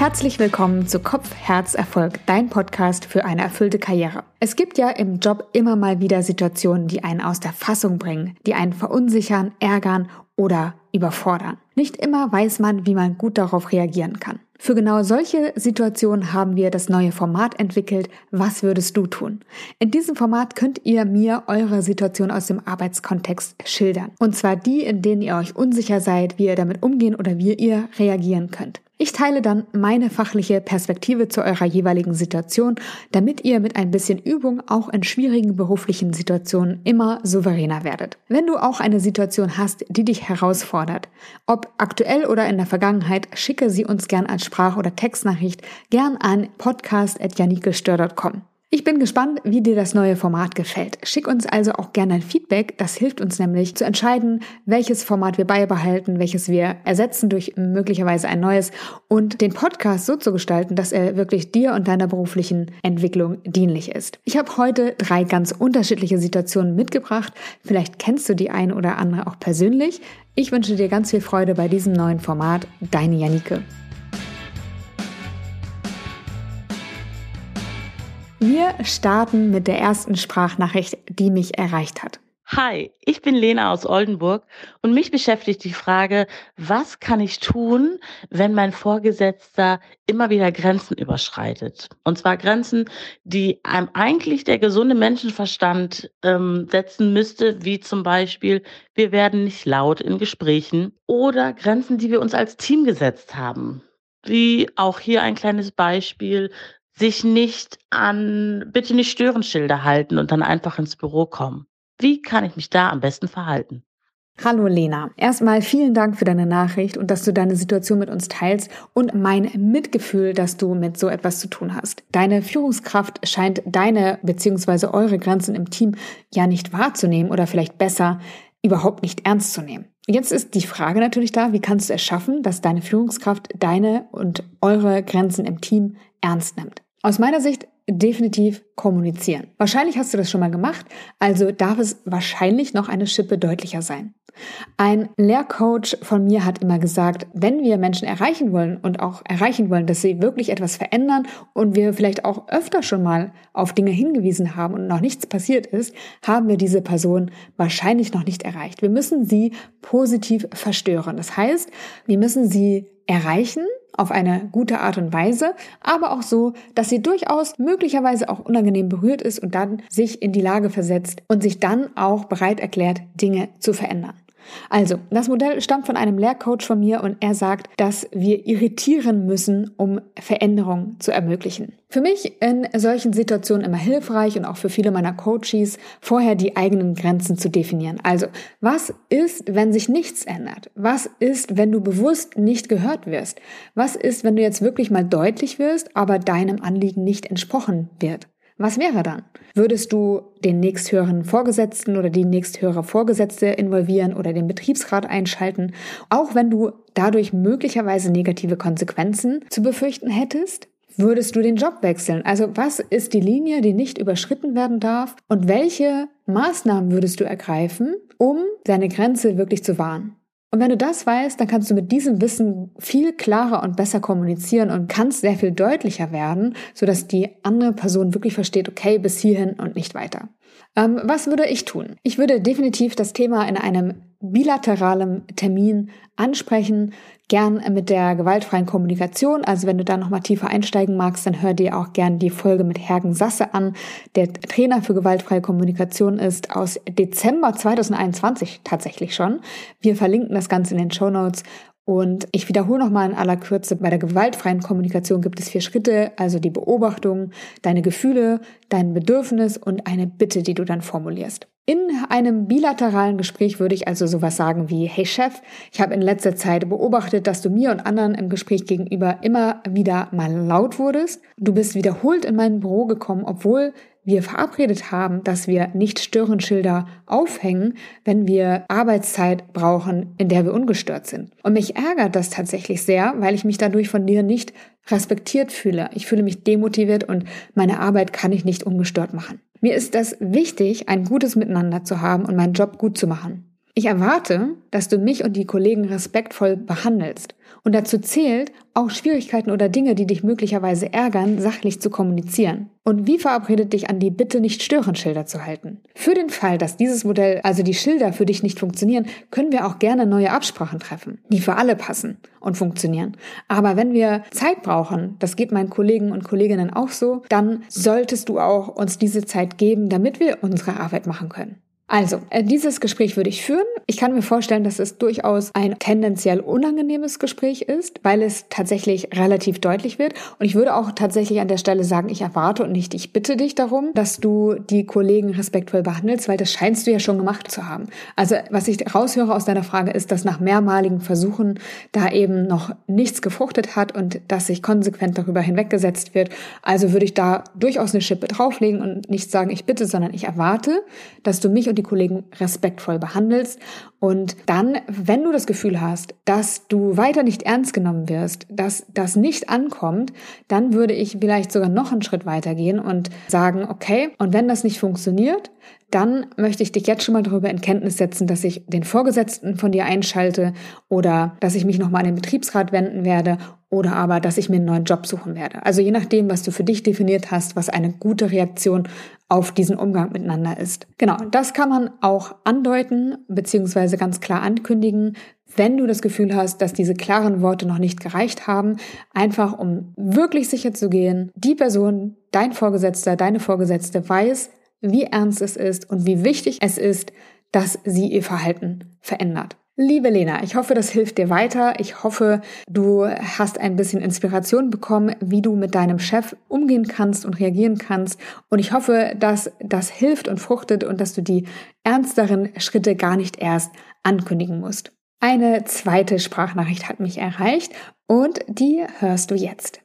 Herzlich willkommen zu Kopf, Herz, Erfolg, dein Podcast für eine erfüllte Karriere. Es gibt ja im Job immer mal wieder Situationen, die einen aus der Fassung bringen, die einen verunsichern, ärgern oder überfordern. Nicht immer weiß man, wie man gut darauf reagieren kann. Für genau solche Situationen haben wir das neue Format entwickelt. Was würdest du tun? In diesem Format könnt ihr mir eure Situation aus dem Arbeitskontext schildern. Und zwar die, in denen ihr euch unsicher seid, wie ihr damit umgehen oder wie ihr reagieren könnt. Ich teile dann meine fachliche Perspektive zu eurer jeweiligen Situation, damit ihr mit ein bisschen Übung auch in schwierigen beruflichen Situationen immer souveräner werdet. Wenn du auch eine Situation hast, die dich herausfordert, ob aktuell oder in der Vergangenheit, schicke sie uns gern als Sprach- oder Textnachricht gern an podcast.janikestör.com. Ich bin gespannt, wie dir das neue Format gefällt. Schick uns also auch gerne ein Feedback. Das hilft uns nämlich zu entscheiden, welches Format wir beibehalten, welches wir ersetzen durch möglicherweise ein neues und den Podcast so zu gestalten, dass er wirklich dir und deiner beruflichen Entwicklung dienlich ist. Ich habe heute drei ganz unterschiedliche Situationen mitgebracht. Vielleicht kennst du die eine oder andere auch persönlich. Ich wünsche dir ganz viel Freude bei diesem neuen Format. Deine Janike. Wir starten mit der ersten Sprachnachricht, die mich erreicht hat. Hi, ich bin Lena aus Oldenburg und mich beschäftigt die Frage, was kann ich tun, wenn mein Vorgesetzter immer wieder Grenzen überschreitet? Und zwar Grenzen, die einem eigentlich der gesunde Menschenverstand ähm, setzen müsste, wie zum Beispiel, wir werden nicht laut in Gesprächen oder Grenzen, die wir uns als Team gesetzt haben. Wie auch hier ein kleines Beispiel, sich nicht an bitte nicht Störenschilder halten und dann einfach ins Büro kommen. Wie kann ich mich da am besten verhalten? Hallo Lena. Erstmal vielen Dank für deine Nachricht und dass du deine Situation mit uns teilst und mein Mitgefühl, dass du mit so etwas zu tun hast. Deine Führungskraft scheint deine bzw. eure Grenzen im Team ja nicht wahrzunehmen oder vielleicht besser überhaupt nicht ernst zu nehmen. Jetzt ist die Frage natürlich da, wie kannst du es schaffen, dass deine Führungskraft deine und eure Grenzen im Team ernst nimmt? Aus meiner Sicht definitiv kommunizieren. Wahrscheinlich hast du das schon mal gemacht, also darf es wahrscheinlich noch eine Schippe deutlicher sein. Ein Lehrcoach von mir hat immer gesagt, wenn wir Menschen erreichen wollen und auch erreichen wollen, dass sie wirklich etwas verändern und wir vielleicht auch öfter schon mal auf Dinge hingewiesen haben und noch nichts passiert ist, haben wir diese Person wahrscheinlich noch nicht erreicht. Wir müssen sie positiv verstören. Das heißt, wir müssen sie erreichen auf eine gute Art und Weise, aber auch so, dass sie durchaus möglicherweise auch unangenehm berührt ist und dann sich in die Lage versetzt und sich dann auch bereit erklärt, Dinge zu verändern. Also, das Modell stammt von einem Lehrcoach von mir und er sagt, dass wir irritieren müssen, um Veränderung zu ermöglichen. Für mich in solchen Situationen immer hilfreich und auch für viele meiner Coaches, vorher die eigenen Grenzen zu definieren. Also, was ist, wenn sich nichts ändert? Was ist, wenn du bewusst nicht gehört wirst? Was ist, wenn du jetzt wirklich mal deutlich wirst, aber deinem Anliegen nicht entsprochen wird? Was wäre dann? Würdest du den nächsthöheren Vorgesetzten oder die nächsthöhere Vorgesetzte involvieren oder den Betriebsrat einschalten, auch wenn du dadurch möglicherweise negative Konsequenzen zu befürchten hättest? Würdest du den Job wechseln? Also was ist die Linie, die nicht überschritten werden darf? Und welche Maßnahmen würdest du ergreifen, um deine Grenze wirklich zu wahren? Und wenn du das weißt, dann kannst du mit diesem Wissen viel klarer und besser kommunizieren und kannst sehr viel deutlicher werden, sodass die andere Person wirklich versteht, okay, bis hierhin und nicht weiter. Ähm, was würde ich tun? Ich würde definitiv das Thema in einem bilateralen Termin ansprechen, gern mit der gewaltfreien Kommunikation. Also wenn du da nochmal tiefer einsteigen magst, dann hör dir auch gern die Folge mit Hergen Sasse an, der Trainer für gewaltfreie Kommunikation ist aus Dezember 2021 tatsächlich schon. Wir verlinken das Ganze in den Show Notes und ich wiederhole nochmal in aller Kürze, bei der gewaltfreien Kommunikation gibt es vier Schritte, also die Beobachtung, deine Gefühle, dein Bedürfnis und eine Bitte, die du dann formulierst. In einem bilateralen Gespräch würde ich also sowas sagen wie, hey Chef, ich habe in letzter Zeit beobachtet, dass du mir und anderen im Gespräch gegenüber immer wieder mal laut wurdest. Du bist wiederholt in mein Büro gekommen, obwohl wir verabredet haben, dass wir nicht Störenschilder aufhängen, wenn wir Arbeitszeit brauchen, in der wir ungestört sind. Und mich ärgert das tatsächlich sehr, weil ich mich dadurch von dir nicht respektiert fühle. Ich fühle mich demotiviert und meine Arbeit kann ich nicht ungestört machen. Mir ist das wichtig, ein gutes Miteinander zu haben und meinen Job gut zu machen. Ich erwarte, dass du mich und die Kollegen respektvoll behandelst Und dazu zählt, auch Schwierigkeiten oder Dinge, die dich möglicherweise ärgern, sachlich zu kommunizieren. Und wie verabredet dich an die Bitte nicht stören Schilder zu halten. Für den Fall, dass dieses Modell, also die Schilder für dich nicht funktionieren, können wir auch gerne neue Absprachen treffen, die für alle passen und funktionieren. Aber wenn wir Zeit brauchen, das geht meinen Kollegen und Kolleginnen auch so, dann solltest du auch uns diese Zeit geben, damit wir unsere Arbeit machen können. Also, äh, dieses Gespräch würde ich führen. Ich kann mir vorstellen, dass es durchaus ein tendenziell unangenehmes Gespräch ist, weil es tatsächlich relativ deutlich wird. Und ich würde auch tatsächlich an der Stelle sagen, ich erwarte und nicht, ich bitte dich darum, dass du die Kollegen respektvoll behandelst, weil das scheinst du ja schon gemacht zu haben. Also, was ich raushöre aus deiner Frage ist, dass nach mehrmaligen Versuchen da eben noch nichts gefruchtet hat und dass sich konsequent darüber hinweggesetzt wird. Also würde ich da durchaus eine Schippe drauflegen und nicht sagen, ich bitte, sondern ich erwarte, dass du mich und die Kollegen respektvoll behandelst. Und dann, wenn du das Gefühl hast, dass du weiter nicht ernst genommen wirst, dass das nicht ankommt, dann würde ich vielleicht sogar noch einen Schritt weiter gehen und sagen, okay, und wenn das nicht funktioniert, dann möchte ich dich jetzt schon mal darüber in Kenntnis setzen, dass ich den Vorgesetzten von dir einschalte oder dass ich mich nochmal an den Betriebsrat wenden werde oder aber, dass ich mir einen neuen Job suchen werde. Also je nachdem, was du für dich definiert hast, was eine gute Reaktion auf diesen Umgang miteinander ist. Genau, das kann man auch andeuten beziehungsweise ganz klar ankündigen, wenn du das Gefühl hast, dass diese klaren Worte noch nicht gereicht haben, einfach um wirklich sicher zu gehen, die Person, dein Vorgesetzter, deine Vorgesetzte weiß, wie ernst es ist und wie wichtig es ist, dass sie ihr Verhalten verändert. Liebe Lena, ich hoffe, das hilft dir weiter. Ich hoffe, du hast ein bisschen Inspiration bekommen, wie du mit deinem Chef umgehen kannst und reagieren kannst. Und ich hoffe, dass das hilft und fruchtet und dass du die ernsteren Schritte gar nicht erst ankündigen musst. Eine zweite Sprachnachricht hat mich erreicht und die hörst du jetzt.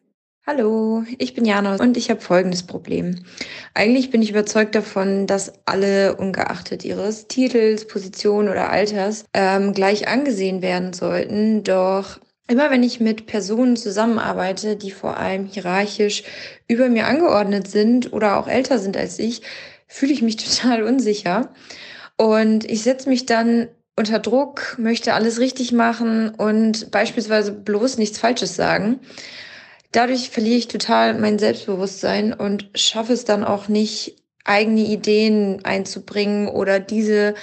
Hallo, ich bin Jana und ich habe folgendes Problem. Eigentlich bin ich überzeugt davon, dass alle ungeachtet ihres Titels, Position oder Alters ähm, gleich angesehen werden sollten. Doch immer wenn ich mit Personen zusammenarbeite, die vor allem hierarchisch über mir angeordnet sind oder auch älter sind als ich, fühle ich mich total unsicher. Und ich setze mich dann unter Druck, möchte alles richtig machen und beispielsweise bloß nichts Falsches sagen dadurch verliere ich total mein Selbstbewusstsein und schaffe es dann auch nicht, eigene Ideen einzubringen oder diese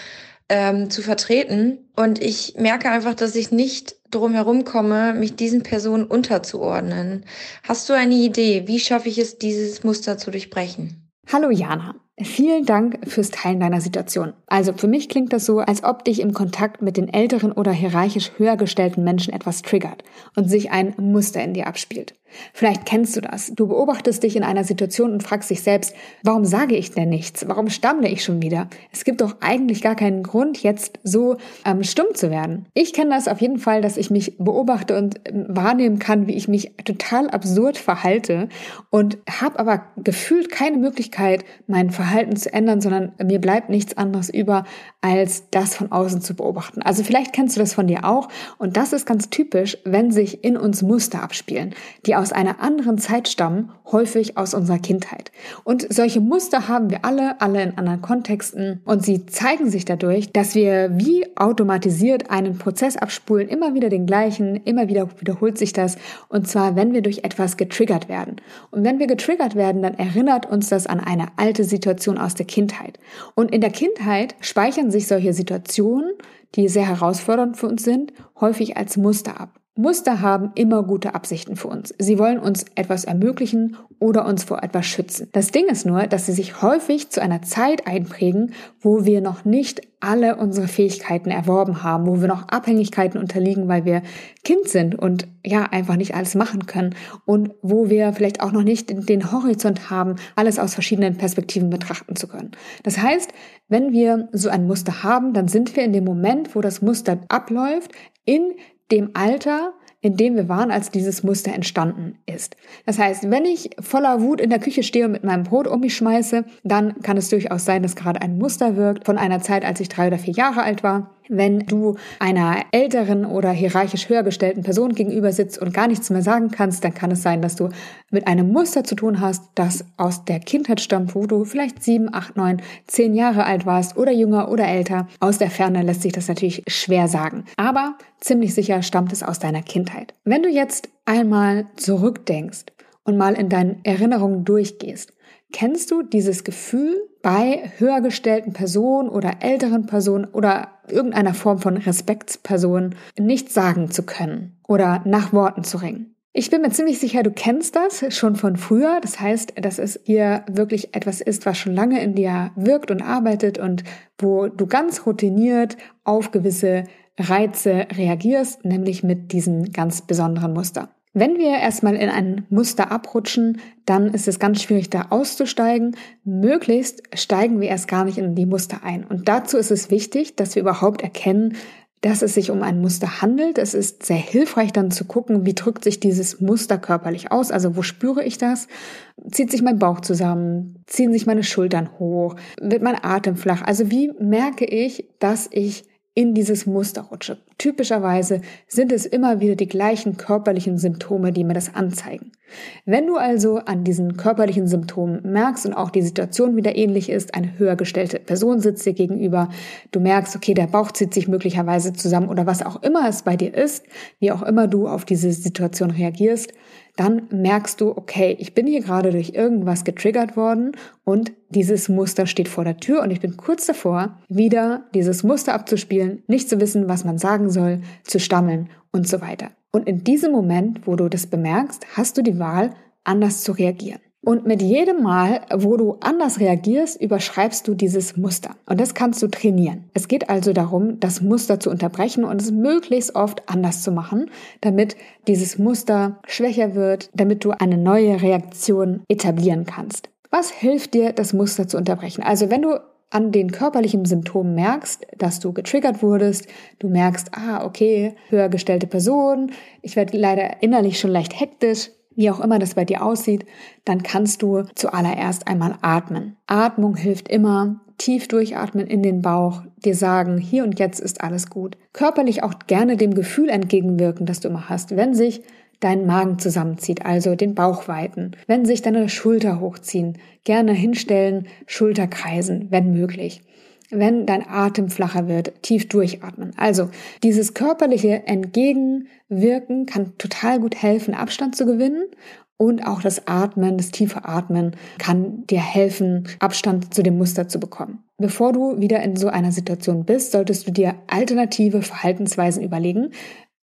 ähm, zu vertreten. Und ich merke einfach, dass ich nicht drum herum komme, mich diesen Personen unterzuordnen. Hast du eine Idee, wie schaffe ich es, dieses Muster zu durchbrechen? Hallo Jana. Vielen Dank fürs Teilen deiner Situation. Also für mich klingt das so, als ob dich im Kontakt mit den älteren oder hierarchisch höher gestellten Menschen etwas triggert und sich ein Muster in dir abspielt. Vielleicht kennst du das. Du beobachtest dich in einer Situation und fragst dich selbst, warum sage ich denn nichts? Warum stammle ich schon wieder? Es gibt doch eigentlich gar keinen Grund, jetzt so ähm, stumm zu werden. Ich kenne das auf jeden Fall, dass ich mich beobachte und ähm, wahrnehmen kann, wie ich mich total absurd verhalte und habe aber gefühlt keine Möglichkeit, mein Verhalten zu ändern, sondern mir bleibt nichts anderes über, als das von außen zu beobachten. Also vielleicht kennst du das von dir auch und das ist ganz typisch, wenn sich in uns Muster abspielen, die aus einer anderen Zeit stammen, häufig aus unserer Kindheit. Und solche Muster haben wir alle, alle in anderen Kontexten und sie zeigen sich dadurch, dass wir wie automatisiert einen Prozess abspulen, immer wieder den gleichen, immer wieder wiederholt sich das und zwar, wenn wir durch etwas getriggert werden. Und wenn wir getriggert werden, dann erinnert uns das an eine alte Situation aus der Kindheit. Und in der Kindheit speichern sich solche Situationen, die sehr herausfordernd für uns sind, häufig als Muster ab. Muster haben immer gute Absichten für uns. Sie wollen uns etwas ermöglichen oder uns vor etwas schützen. Das Ding ist nur, dass sie sich häufig zu einer Zeit einprägen, wo wir noch nicht alle unsere Fähigkeiten erworben haben, wo wir noch Abhängigkeiten unterliegen, weil wir Kind sind und ja, einfach nicht alles machen können und wo wir vielleicht auch noch nicht den Horizont haben, alles aus verschiedenen Perspektiven betrachten zu können. Das heißt, wenn wir so ein Muster haben, dann sind wir in dem Moment, wo das Muster abläuft, in dem Alter, in dem wir waren, als dieses Muster entstanden ist. Das heißt, wenn ich voller Wut in der Küche stehe und mit meinem Brot um mich schmeiße, dann kann es durchaus sein, dass gerade ein Muster wirkt von einer Zeit, als ich drei oder vier Jahre alt war Wenn du einer älteren oder hierarchisch höher gestellten Person gegenüber sitzt und gar nichts mehr sagen kannst, dann kann es sein, dass du mit einem Muster zu tun hast, das aus der Kindheit stammt, wo du vielleicht sieben, acht, neun, zehn Jahre alt warst oder jünger oder älter. Aus der Ferne lässt sich das natürlich schwer sagen. Aber ziemlich sicher stammt es aus deiner Kindheit. Wenn du jetzt einmal zurückdenkst und mal in deinen Erinnerungen durchgehst, Kennst du dieses Gefühl, bei höher gestellten Personen oder älteren Personen oder irgendeiner Form von Respektspersonen nichts sagen zu können oder nach Worten zu ringen? Ich bin mir ziemlich sicher, du kennst das schon von früher. Das heißt, dass es hier wirklich etwas ist, was schon lange in dir wirkt und arbeitet und wo du ganz routiniert auf gewisse Reize reagierst, nämlich mit diesem ganz besonderen Muster. Wenn wir erstmal in ein Muster abrutschen, dann ist es ganz schwierig, da auszusteigen. Möglichst steigen wir erst gar nicht in die Muster ein. Und dazu ist es wichtig, dass wir überhaupt erkennen, dass es sich um ein Muster handelt. Es ist sehr hilfreich dann zu gucken, wie drückt sich dieses Muster körperlich aus. Also wo spüre ich das? Zieht sich mein Bauch zusammen? Ziehen sich meine Schultern hoch? Wird mein Atem flach? Also wie merke ich, dass ich in dieses Muster rutsche. Typischerweise sind es immer wieder die gleichen körperlichen Symptome, die mir das anzeigen. Wenn du also an diesen körperlichen Symptomen merkst und auch die Situation wieder ähnlich ist, eine höher gestellte Person sitzt dir gegenüber, du merkst, okay, der Bauch zieht sich möglicherweise zusammen oder was auch immer es bei dir ist, wie auch immer du auf diese Situation reagierst, dann merkst du, okay, ich bin hier gerade durch irgendwas getriggert worden und dieses Muster steht vor der Tür und ich bin kurz davor, wieder dieses Muster abzuspielen, nicht zu wissen, was man sagen soll, zu stammeln und so weiter. Und in diesem Moment, wo du das bemerkst, hast du die Wahl, anders zu reagieren. Und mit jedem Mal, wo du anders reagierst, überschreibst du dieses Muster. Und das kannst du trainieren. Es geht also darum, das Muster zu unterbrechen und es möglichst oft anders zu machen, damit dieses Muster schwächer wird, damit du eine neue Reaktion etablieren kannst. Was hilft dir, das Muster zu unterbrechen? Also wenn du an den körperlichen Symptomen merkst, dass du getriggert wurdest, du merkst, ah, okay, höher gestellte Person, ich werde leider innerlich schon leicht hektisch, wie auch immer das bei dir aussieht, dann kannst du zuallererst einmal atmen. Atmung hilft immer. Tief durchatmen in den Bauch, dir sagen, hier und jetzt ist alles gut. Körperlich auch gerne dem Gefühl entgegenwirken, das du immer hast, wenn sich dein Magen zusammenzieht, also den Bauch weiten, wenn sich deine Schulter hochziehen, gerne hinstellen, Schulter kreisen, wenn möglich wenn dein Atem flacher wird, tief durchatmen. Also dieses körperliche Entgegenwirken kann total gut helfen, Abstand zu gewinnen. Und auch das Atmen, das tiefe Atmen kann dir helfen, Abstand zu dem Muster zu bekommen. Bevor du wieder in so einer Situation bist, solltest du dir alternative Verhaltensweisen überlegen,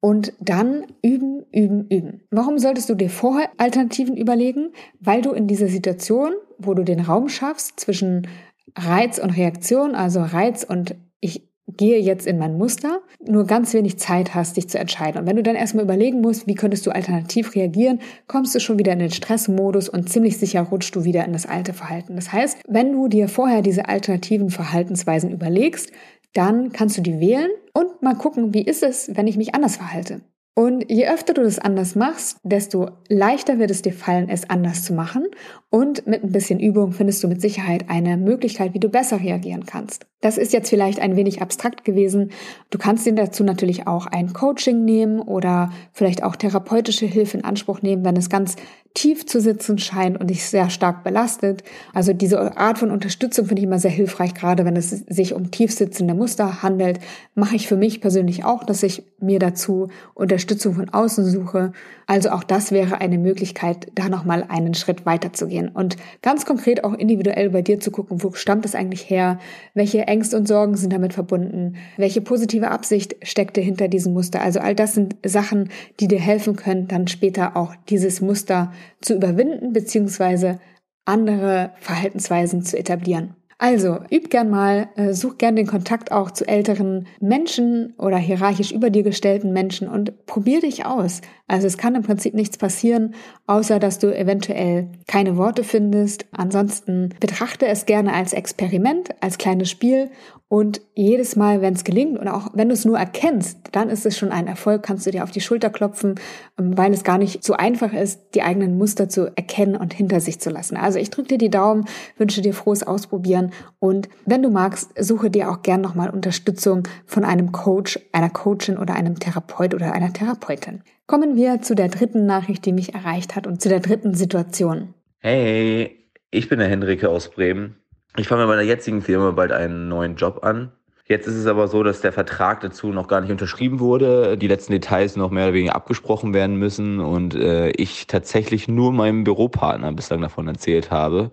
und dann üben, üben, üben. Warum solltest du dir vorher Alternativen überlegen? Weil du in dieser Situation, wo du den Raum schaffst zwischen Reiz und Reaktion, also Reiz und ich gehe jetzt in mein Muster, nur ganz wenig Zeit hast, dich zu entscheiden. Und wenn du dann erstmal überlegen musst, wie könntest du alternativ reagieren, kommst du schon wieder in den Stressmodus und ziemlich sicher rutschst du wieder in das alte Verhalten. Das heißt, wenn du dir vorher diese alternativen Verhaltensweisen überlegst, dann kannst du die wählen und mal gucken, wie ist es, wenn ich mich anders verhalte. Und je öfter du das anders machst, desto leichter wird es dir fallen, es anders zu machen. Und mit ein bisschen Übung findest du mit Sicherheit eine Möglichkeit, wie du besser reagieren kannst. Das ist jetzt vielleicht ein wenig abstrakt gewesen. Du kannst dir dazu natürlich auch ein Coaching nehmen oder vielleicht auch therapeutische Hilfe in Anspruch nehmen, wenn es ganz tief zu sitzen scheint und dich sehr stark belastet. Also diese Art von Unterstützung finde ich immer sehr hilfreich, gerade wenn es sich um tief sitzende Muster handelt. Mache ich für mich persönlich auch, dass ich mir dazu Unterstützung von außen suche. Also auch das wäre eine Möglichkeit, da nochmal einen Schritt weiter zu gehen und ganz konkret auch individuell bei dir zu gucken, wo stammt es eigentlich her, welche Ängste und Sorgen sind damit verbunden, welche positive Absicht steckte hinter diesem Muster. Also all das sind Sachen, die dir helfen können, dann später auch dieses Muster zu überwinden beziehungsweise andere Verhaltensweisen zu etablieren. Also, üb gern mal, äh, such gern den Kontakt auch zu älteren Menschen oder hierarchisch über dir gestellten Menschen und probier dich aus. Also es kann im Prinzip nichts passieren, außer dass du eventuell keine Worte findest. Ansonsten betrachte es gerne als Experiment, als kleines Spiel und jedes Mal, wenn es gelingt und auch wenn du es nur erkennst, dann ist es schon ein Erfolg, kannst du dir auf die Schulter klopfen, ähm, weil es gar nicht so einfach ist, die eigenen Muster zu erkennen und hinter sich zu lassen. Also ich drücke dir die Daumen, wünsche dir frohes Ausprobieren und wenn du magst, suche dir auch gern nochmal Unterstützung von einem Coach, einer Coachin oder einem Therapeut oder einer Therapeutin. Kommen wir zu der dritten Nachricht, die mich erreicht hat und zu der dritten Situation. Hey, ich bin der Henrike aus Bremen ich fange bei meiner jetzigen Firma bald einen neuen Job an. Jetzt ist es aber so, dass der Vertrag dazu noch gar nicht unterschrieben wurde, die letzten Details noch mehr oder weniger abgesprochen werden müssen und äh, ich tatsächlich nur meinem Büropartner bislang davon erzählt habe.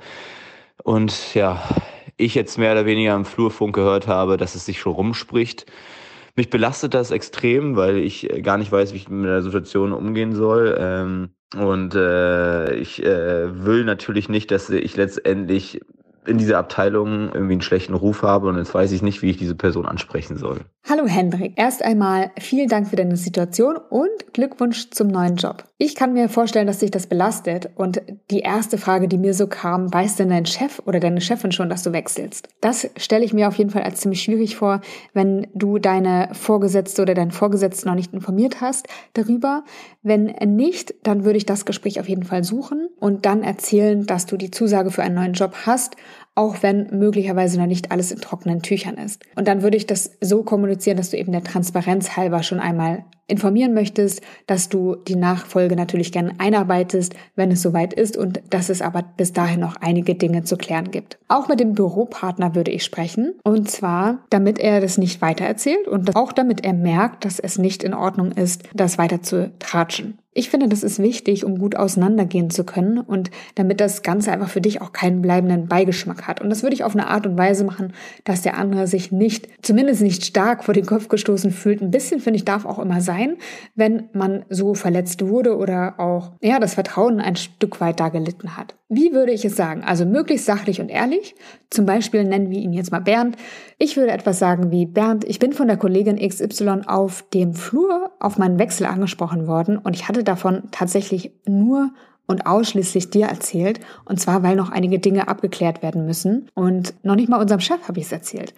Und ja, ich jetzt mehr oder weniger am Flurfunk gehört habe, dass es sich schon rumspricht. Mich belastet das extrem, weil ich gar nicht weiß, wie ich mit der Situation umgehen soll. Ähm, und äh, ich äh, will natürlich nicht, dass ich letztendlich in dieser Abteilung irgendwie einen schlechten Ruf habe und jetzt weiß ich nicht, wie ich diese Person ansprechen soll. Hallo Hendrik, erst einmal vielen Dank für deine Situation und Glückwunsch zum neuen Job. Ich kann mir vorstellen, dass dich das belastet und die erste Frage, die mir so kam, weiß denn dein Chef oder deine Chefin schon, dass du wechselst? Das stelle ich mir auf jeden Fall als ziemlich schwierig vor, wenn du deine Vorgesetzte oder deinen Vorgesetzten noch nicht informiert hast darüber. Wenn nicht, dann würde ich das Gespräch auf jeden Fall suchen und dann erzählen, dass du die Zusage für einen neuen Job hast auch wenn möglicherweise noch nicht alles in trockenen Tüchern ist. Und dann würde ich das so kommunizieren, dass du eben der Transparenz halber schon einmal informieren möchtest, dass du die Nachfolge natürlich gerne einarbeitest, wenn es soweit ist und dass es aber bis dahin noch einige Dinge zu klären gibt. Auch mit dem Büropartner würde ich sprechen und zwar, damit er das nicht weitererzählt und auch damit er merkt, dass es nicht in Ordnung ist, das weiter zu tratschen. Ich finde, das ist wichtig, um gut auseinandergehen zu können und damit das Ganze einfach für dich auch keinen bleibenden Beigeschmack hat. Und das würde ich auf eine Art und Weise machen, dass der andere sich nicht, zumindest nicht stark vor den Kopf gestoßen fühlt. Ein bisschen, finde ich, darf auch immer sein, wenn man so verletzt wurde oder auch, ja, das Vertrauen ein Stück weit da gelitten hat. Wie würde ich es sagen? Also möglichst sachlich und ehrlich. Zum Beispiel nennen wir ihn jetzt mal Bernd. Ich würde etwas sagen wie, Bernd, ich bin von der Kollegin XY auf dem Flur auf meinen Wechsel angesprochen worden und ich hatte davon tatsächlich nur und ausschließlich dir erzählt. Und zwar, weil noch einige Dinge abgeklärt werden müssen. Und noch nicht mal unserem Chef habe ich es erzählt.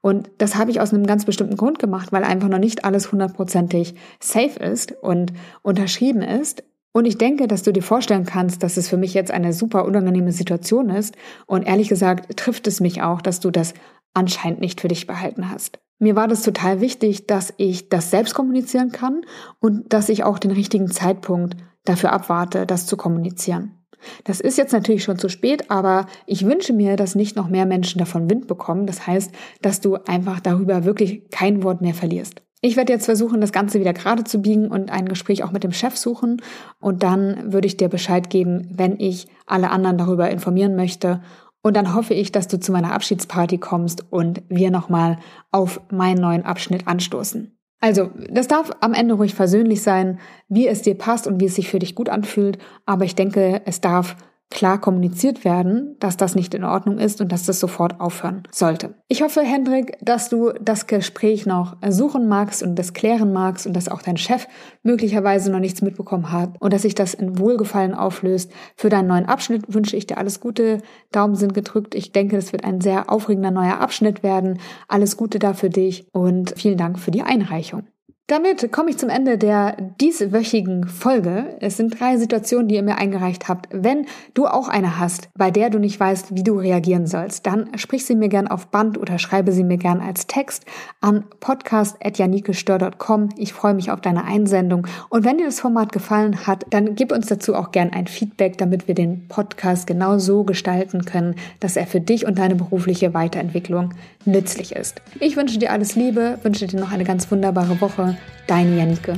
Und das habe ich aus einem ganz bestimmten Grund gemacht, weil einfach noch nicht alles hundertprozentig safe ist und unterschrieben ist. Und ich denke, dass du dir vorstellen kannst, dass es für mich jetzt eine super unangenehme Situation ist. Und ehrlich gesagt trifft es mich auch, dass du das anscheinend nicht für dich behalten hast. Mir war das total wichtig, dass ich das selbst kommunizieren kann und dass ich auch den richtigen Zeitpunkt dafür abwarte, das zu kommunizieren. Das ist jetzt natürlich schon zu spät, aber ich wünsche mir, dass nicht noch mehr Menschen davon Wind bekommen. Das heißt, dass du einfach darüber wirklich kein Wort mehr verlierst. Ich werde jetzt versuchen, das Ganze wieder gerade zu biegen und ein Gespräch auch mit dem Chef suchen. Und dann würde ich dir Bescheid geben, wenn ich alle anderen darüber informieren möchte. Und dann hoffe ich, dass du zu meiner Abschiedsparty kommst und wir nochmal auf meinen neuen Abschnitt anstoßen. Also, das darf am Ende ruhig versöhnlich sein, wie es dir passt und wie es sich für dich gut anfühlt. Aber ich denke, es darf klar kommuniziert werden, dass das nicht in Ordnung ist und dass das sofort aufhören sollte. Ich hoffe, Hendrik, dass du das Gespräch noch suchen magst und das klären magst und dass auch dein Chef möglicherweise noch nichts mitbekommen hat und dass sich das in Wohlgefallen auflöst. Für deinen neuen Abschnitt wünsche ich dir alles Gute. Daumen sind gedrückt. Ich denke, es wird ein sehr aufregender neuer Abschnitt werden. Alles Gute da für dich und vielen Dank für die Einreichung. Damit komme ich zum Ende der dieswöchigen Folge. Es sind drei Situationen, die ihr mir eingereicht habt. Wenn du auch eine hast, bei der du nicht weißt, wie du reagieren sollst, dann sprich sie mir gern auf Band oder schreibe sie mir gern als Text an podcast.janikestör.com. Ich freue mich auf deine Einsendung. Und wenn dir das Format gefallen hat, dann gib uns dazu auch gern ein Feedback, damit wir den Podcast genau so gestalten können, dass er für dich und deine berufliche Weiterentwicklung nützlich ist. Ich wünsche dir alles Liebe, wünsche dir noch eine ganz wunderbare Woche. Deine Janike.